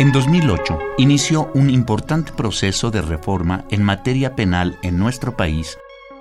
En 2008 inició un importante proceso de reforma en materia penal en nuestro país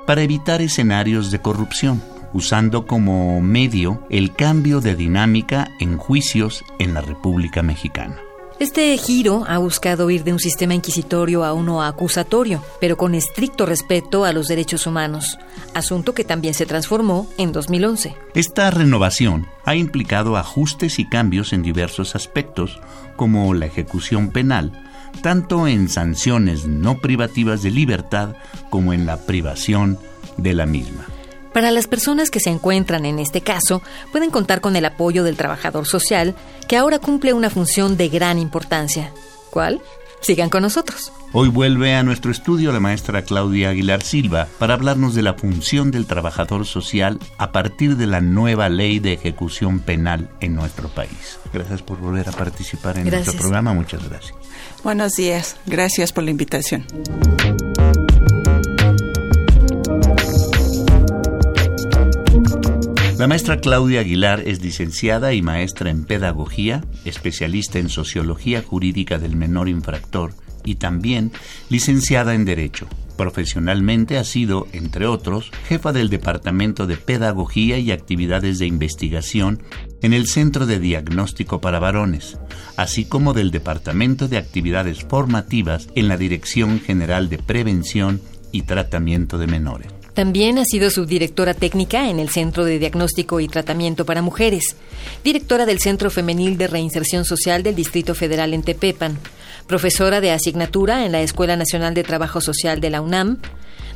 para evitar escenarios de corrupción, usando como medio el cambio de dinámica en juicios en la República Mexicana. Este giro ha buscado ir de un sistema inquisitorio a uno acusatorio, pero con estricto respeto a los derechos humanos, asunto que también se transformó en 2011. Esta renovación ha implicado ajustes y cambios en diversos aspectos, como la ejecución penal, tanto en sanciones no privativas de libertad como en la privación de la misma. Para las personas que se encuentran en este caso, pueden contar con el apoyo del trabajador social, que ahora cumple una función de gran importancia. ¿Cuál? Sigan con nosotros. Hoy vuelve a nuestro estudio la maestra Claudia Aguilar Silva para hablarnos de la función del trabajador social a partir de la nueva ley de ejecución penal en nuestro país. Gracias por volver a participar en nuestro programa. Muchas gracias. Buenos días. Gracias por la invitación. La maestra Claudia Aguilar es licenciada y maestra en pedagogía, especialista en sociología jurídica del menor infractor y también licenciada en Derecho. Profesionalmente ha sido, entre otros, jefa del Departamento de Pedagogía y Actividades de Investigación en el Centro de Diagnóstico para Varones, así como del Departamento de Actividades Formativas en la Dirección General de Prevención y Tratamiento de Menores. También ha sido subdirectora técnica en el Centro de Diagnóstico y Tratamiento para Mujeres, directora del Centro Femenil de Reinserción Social del Distrito Federal en Tepepan, profesora de asignatura en la Escuela Nacional de Trabajo Social de la UNAM,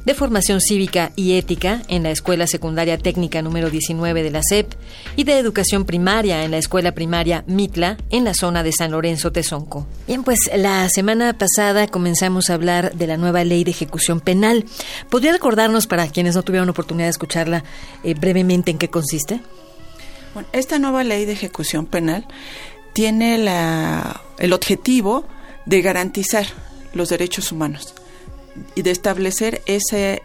de formación cívica y ética en la Escuela Secundaria Técnica número 19 de la SEP y de educación primaria en la Escuela Primaria Mitla en la zona de San Lorenzo Tezonco. Bien, pues la semana pasada comenzamos a hablar de la nueva ley de ejecución penal. ¿Podría recordarnos para quienes no tuvieron oportunidad de escucharla eh, brevemente en qué consiste? Bueno, esta nueva ley de ejecución penal tiene la, el objetivo de garantizar los derechos humanos de establecer ese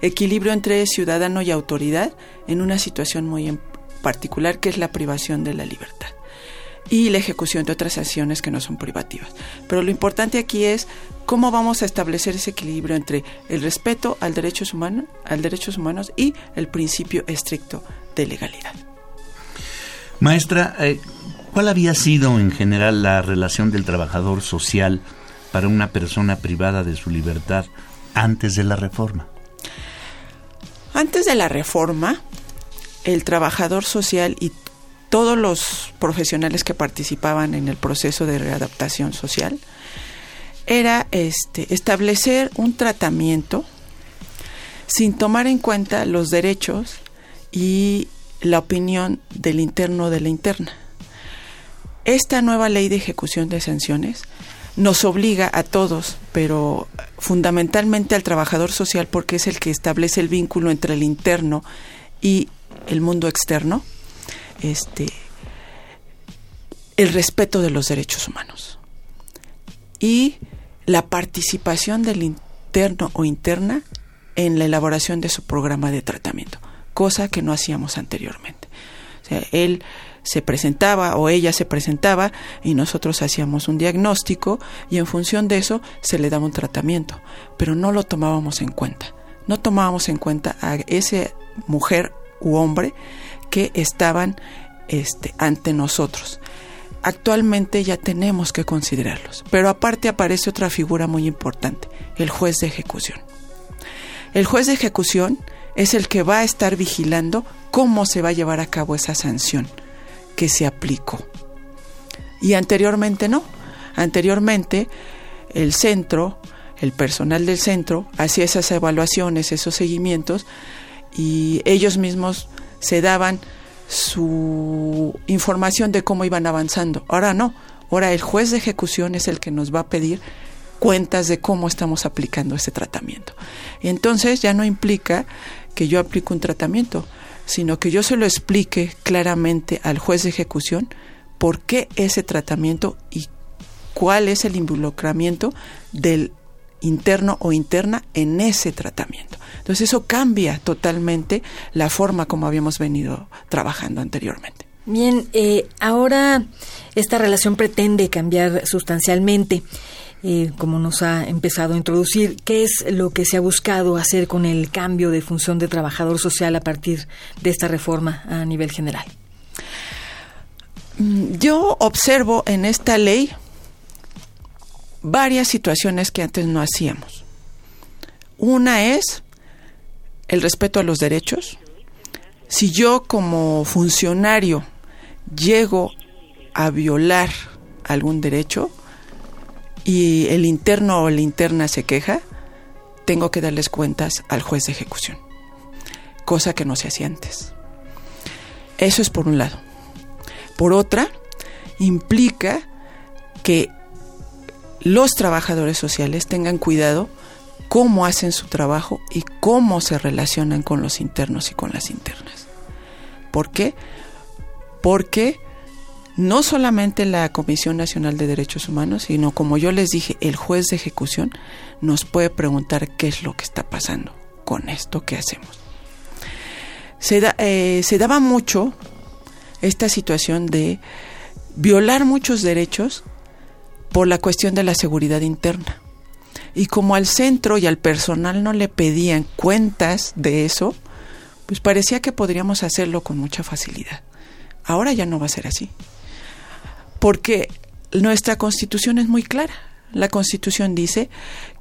equilibrio entre ciudadano y autoridad en una situación muy particular que es la privación de la libertad y la ejecución de otras acciones que no son privativas. Pero lo importante aquí es cómo vamos a establecer ese equilibrio entre el respeto al derechos humanos, al derechos humanos y el principio estricto de legalidad. Maestra, eh, ¿cuál había sido en general la relación del trabajador social para una persona privada de su libertad antes de la reforma? Antes de la reforma, el trabajador social y todos los profesionales que participaban en el proceso de readaptación social era este, establecer un tratamiento sin tomar en cuenta los derechos y la opinión del interno o de la interna. Esta nueva ley de ejecución de sanciones nos obliga a todos, pero fundamentalmente al trabajador social porque es el que establece el vínculo entre el interno y el mundo externo, este, el respeto de los derechos humanos y la participación del interno o interna en la elaboración de su programa de tratamiento, cosa que no hacíamos anteriormente. Él se presentaba o ella se presentaba y nosotros hacíamos un diagnóstico y en función de eso se le daba un tratamiento, pero no lo tomábamos en cuenta. No tomábamos en cuenta a ese mujer u hombre que estaban este, ante nosotros. Actualmente ya tenemos que considerarlos, pero aparte aparece otra figura muy importante, el juez de ejecución. El juez de ejecución es el que va a estar vigilando cómo se va a llevar a cabo esa sanción que se aplicó. Y anteriormente no. Anteriormente el centro, el personal del centro, hacía esas evaluaciones, esos seguimientos, y ellos mismos se daban su información de cómo iban avanzando. Ahora no. Ahora el juez de ejecución es el que nos va a pedir cuentas de cómo estamos aplicando ese tratamiento. Entonces ya no implica que yo aplique un tratamiento, sino que yo se lo explique claramente al juez de ejecución por qué ese tratamiento y cuál es el involucramiento del interno o interna en ese tratamiento. Entonces eso cambia totalmente la forma como habíamos venido trabajando anteriormente. Bien, eh, ahora esta relación pretende cambiar sustancialmente. Eh, como nos ha empezado a introducir, ¿qué es lo que se ha buscado hacer con el cambio de función de trabajador social a partir de esta reforma a nivel general? Mm, yo observo en esta ley varias situaciones que antes no hacíamos. Una es el respeto a los derechos. Si yo como funcionario llego a violar algún derecho y el interno o la interna se queja, tengo que darles cuentas al juez de ejecución, cosa que no se hacía antes. Eso es por un lado. Por otra, implica que los trabajadores sociales tengan cuidado cómo hacen su trabajo y cómo se relacionan con los internos y con las internas. ¿Por qué? Porque no solamente la Comisión Nacional de Derechos Humanos, sino como yo les dije, el juez de ejecución nos puede preguntar qué es lo que está pasando con esto que hacemos. Se, eh, se daba mucho esta situación de violar muchos derechos por la cuestión de la seguridad interna. Y como al centro y al personal no le pedían cuentas de eso, pues parecía que podríamos hacerlo con mucha facilidad. Ahora ya no va a ser así. Porque nuestra constitución es muy clara. La constitución dice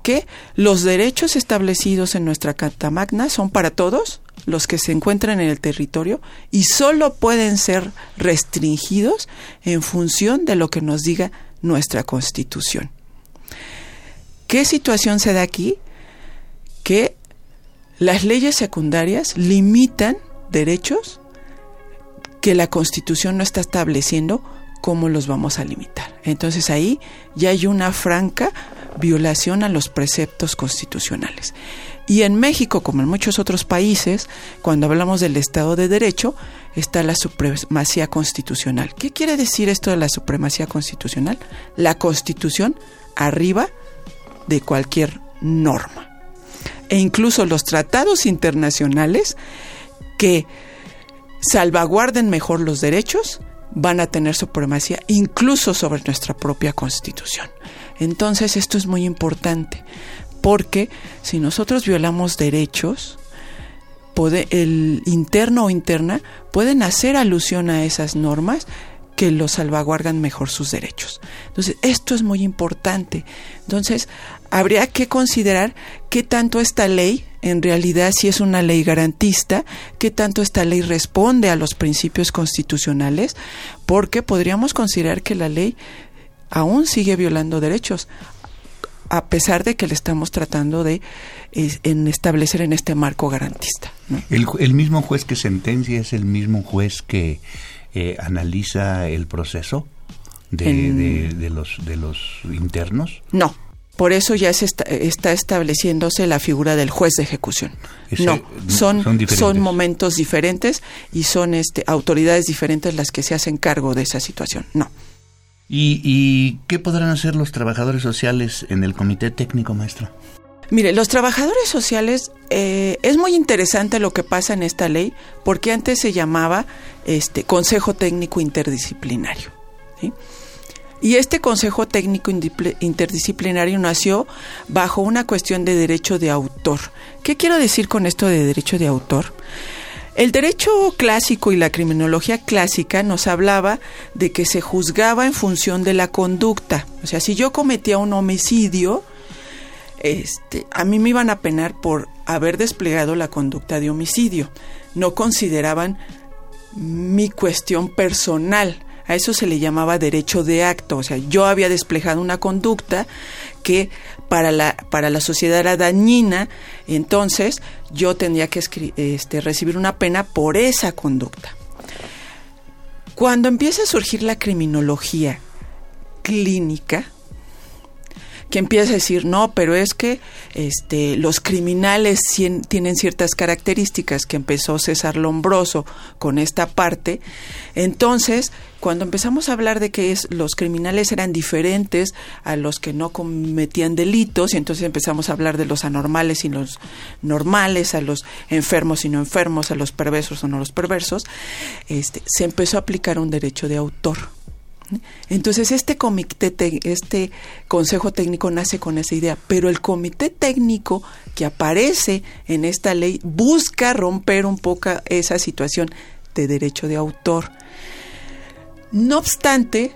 que los derechos establecidos en nuestra Carta Magna son para todos los que se encuentran en el territorio y solo pueden ser restringidos en función de lo que nos diga nuestra constitución. ¿Qué situación se da aquí? Que las leyes secundarias limitan derechos que la constitución no está estableciendo cómo los vamos a limitar. Entonces ahí ya hay una franca violación a los preceptos constitucionales. Y en México, como en muchos otros países, cuando hablamos del Estado de Derecho, está la supremacía constitucional. ¿Qué quiere decir esto de la supremacía constitucional? La constitución arriba de cualquier norma. E incluso los tratados internacionales que salvaguarden mejor los derechos van a tener supremacía incluso sobre nuestra propia constitución. Entonces esto es muy importante porque si nosotros violamos derechos, el interno o interna pueden hacer alusión a esas normas que lo salvaguardan mejor sus derechos. Entonces, esto es muy importante. Entonces, habría que considerar qué tanto esta ley, en realidad si es una ley garantista, qué tanto esta ley responde a los principios constitucionales, porque podríamos considerar que la ley aún sigue violando derechos a pesar de que le estamos tratando de en establecer en este marco garantista. El, mismo juez que sentencia es el mismo juez que eh, analiza el proceso de, de, los, de los internos. No, por eso ya se está, estableciéndose la figura del juez de ejecución. no, son, son, momentos diferentes y son este, autoridades diferentes las que se hacen cargo de esa situación. No. ¿Y, qué podrán hacer los trabajadores sociales en el comité técnico, maestro? Mire, los trabajadores sociales, eh, es muy interesante lo que pasa en esta ley, porque antes se llamaba este Consejo Técnico Interdisciplinario. Y este Consejo Técnico Interdisciplinario nació bajo una cuestión de derecho de autor. ¿Qué quiero decir con esto de derecho de autor? El derecho clásico y la criminología clásica nos hablaba de que se juzgaba en función de la conducta. O sea, si yo cometía un homicidio, este, a mí me iban a penar por haber desplegado la conducta de homicidio. No consideraban mi cuestión personal. A eso se le llamaba derecho de acto. O sea, yo había desplegado una conducta que para la, para la sociedad era dañina, entonces yo tendría que este, recibir una pena por esa conducta. Cuando empieza a surgir la criminología clínica que empieza a decir, no, pero es que este, los criminales tienen ciertas características que empezó César Lombroso con esta parte. Entonces, cuando empezamos a hablar de que los criminales eran diferentes a los que no cometían delitos, y entonces empezamos a hablar de los anormales y los normales, a los enfermos y no enfermos, a los perversos o no los perversos, este, se empezó a aplicar un derecho de autor entonces este comité, este consejo técnico nace con esa idea, pero el comité técnico que aparece en esta ley busca romper un poco esa situación de derecho de autor. No obstante,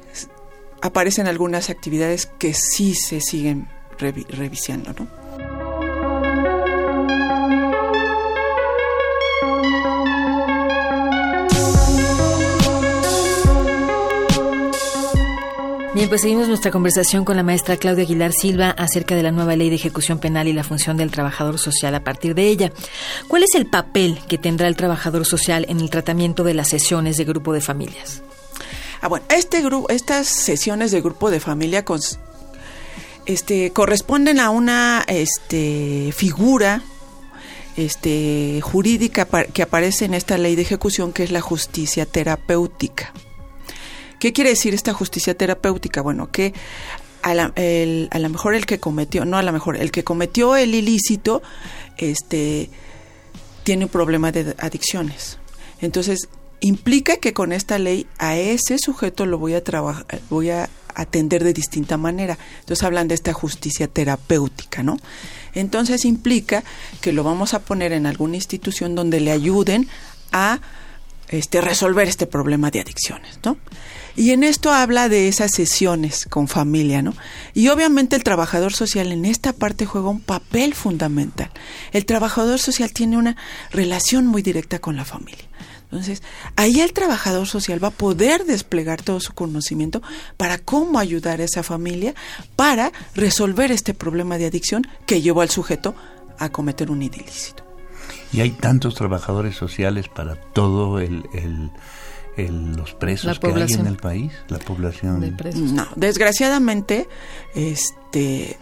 aparecen algunas actividades que sí se siguen revisando, ¿no? Bien, pues seguimos nuestra conversación con la maestra Claudia Aguilar Silva acerca de la nueva ley de ejecución penal y la función del trabajador social a partir de ella. ¿Cuál es el papel que tendrá el trabajador social en el tratamiento de las sesiones de grupo de familias? Ah, bueno, este grupo, estas sesiones de grupo de familia este, corresponden a una este, figura este, jurídica que aparece en esta ley de ejecución que es la justicia terapéutica. ¿Qué quiere decir esta justicia terapéutica? Bueno, que a la, lo mejor el que cometió, no a lo mejor, el que cometió el ilícito, este, tiene un problema de adicciones. Entonces, implica que con esta ley a ese sujeto lo voy a trabajar, voy a atender de distinta manera. Entonces hablan de esta justicia terapéutica, ¿no? Entonces implica que lo vamos a poner en alguna institución donde le ayuden a este, resolver este problema de adicciones, ¿no? Y en esto habla de esas sesiones con familia, ¿no? Y obviamente el trabajador social en esta parte juega un papel fundamental. El trabajador social tiene una relación muy directa con la familia. Entonces, ahí el trabajador social va a poder desplegar todo su conocimiento para cómo ayudar a esa familia para resolver este problema de adicción que llevó al sujeto a cometer un ilícito. Y hay tantos trabajadores sociales para todo el los presos que hay en el país, la población. No, desgraciadamente, este,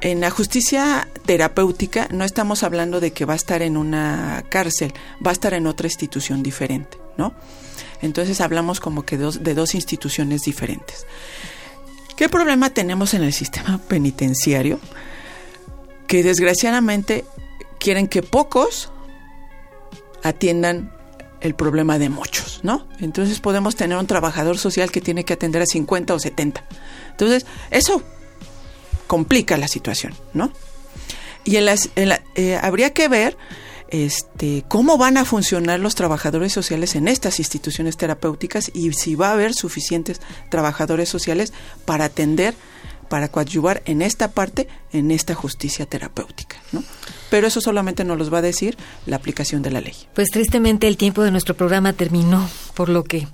en la justicia terapéutica no estamos hablando de que va a estar en una cárcel, va a estar en otra institución diferente, ¿no? Entonces hablamos como que dos, de dos instituciones diferentes. ¿Qué problema tenemos en el sistema penitenciario? Que desgraciadamente quieren que pocos atiendan el problema de muchos, ¿no? Entonces podemos tener un trabajador social que tiene que atender a 50 o 70. Entonces, eso complica la situación, ¿no? Y en las, eh, habría que ver este, cómo van a funcionar los trabajadores sociales en estas instituciones terapéuticas y si va a haber suficientes trabajadores sociales para atender, para coadyuvar en esta parte, en esta justicia terapéutica, ¿no? pero eso solamente nos los va a decir la aplicación de la ley. Pues tristemente el tiempo de nuestro programa terminó, por lo que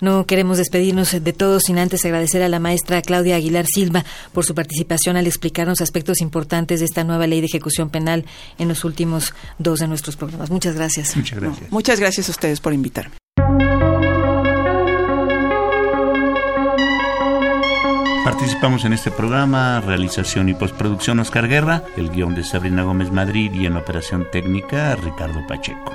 no queremos despedirnos de todos sin antes agradecer a la maestra Claudia Aguilar Silva por su participación al explicarnos aspectos importantes de esta nueva ley de ejecución penal en los últimos dos de nuestros programas. Muchas gracias. Muchas gracias. muchas gracias a ustedes por invitarme. Participamos en este programa, realización y postproducción Oscar Guerra, el guion de Sabrina Gómez Madrid y en operación técnica Ricardo Pacheco.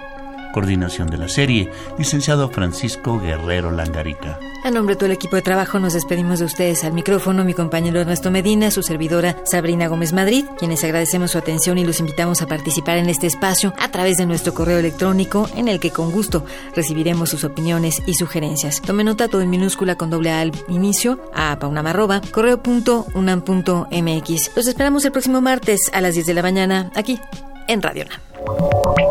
Coordinación de la serie, licenciado Francisco Guerrero Langarica. A nombre de todo el equipo de trabajo nos despedimos de ustedes. Al micrófono mi compañero Ernesto Medina, su servidora Sabrina Gómez Madrid, quienes agradecemos su atención y los invitamos a participar en este espacio a través de nuestro correo electrónico en el que con gusto recibiremos sus opiniones y sugerencias. Tome nota todo en minúscula con doble A al inicio, a paunamarroba, correo.unam.mx. Los esperamos el próximo martes a las 10 de la mañana aquí en Radio NAM.